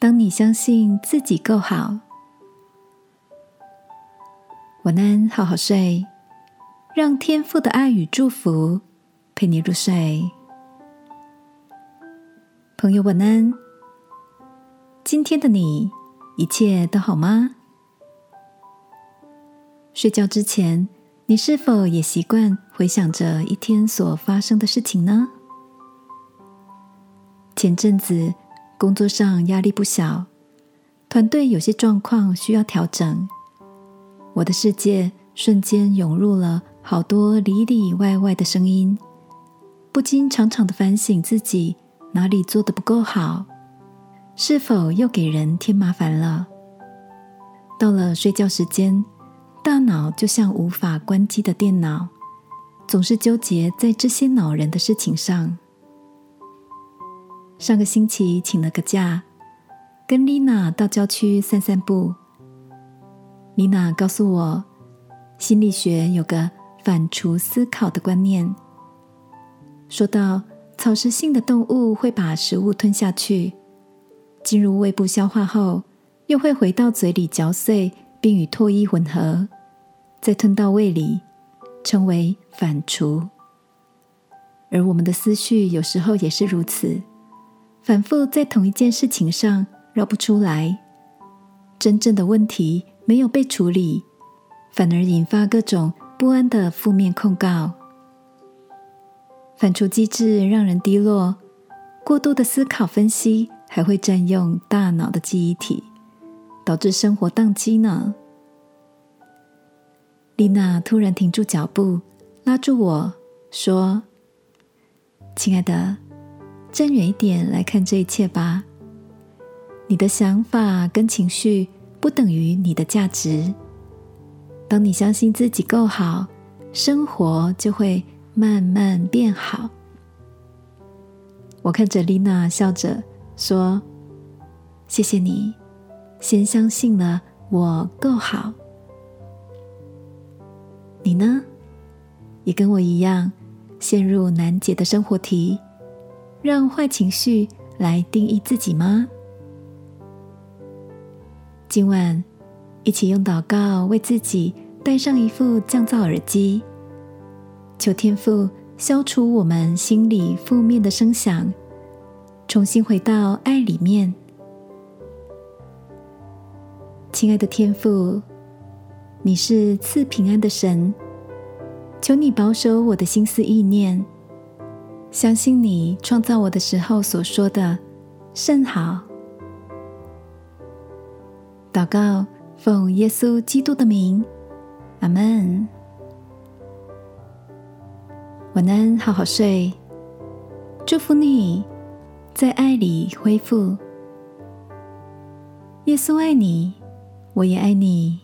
当你相信自己够好，晚安，好好睡，让天父的爱与祝福陪你入睡。朋友，晚安。今天的你一切都好吗？睡觉之前，你是否也习惯回想着一天所发生的事情呢？前阵子。工作上压力不小，团队有些状况需要调整，我的世界瞬间涌入了好多里里外外的声音，不禁常常的反省自己哪里做的不够好，是否又给人添麻烦了？到了睡觉时间，大脑就像无法关机的电脑，总是纠结在这些恼人的事情上。上个星期请了个假，跟丽娜到郊区散散步。丽娜告诉我，心理学有个反刍思考的观念，说到草食性的动物会把食物吞下去，进入胃部消化后，又会回到嘴里嚼碎，并与唾液混合，再吞到胃里，称为反刍。而我们的思绪有时候也是如此。反复在同一件事情上绕不出来，真正的问题没有被处理，反而引发各种不安的负面控告。反刍机制让人低落，过度的思考分析还会占用大脑的记忆体，导致生活宕机呢。丽娜突然停住脚步，拉住我说：“亲爱的。”站远一点来看这一切吧。你的想法跟情绪不等于你的价值。当你相信自己够好，生活就会慢慢变好。我看着丽娜笑着说：“谢谢你，先相信了我够好。你呢？也跟我一样陷入难解的生活题。”让坏情绪来定义自己吗？今晚一起用祷告为自己戴上一副降噪耳机，求天父消除我们心里负面的声响，重新回到爱里面。亲爱的天父，你是赐平安的神，求你保守我的心思意念。相信你创造我的时候所说的甚好。祷告，奉耶稣基督的名，阿门。晚安，好好睡。祝福你，在爱里恢复。耶稣爱你，我也爱你。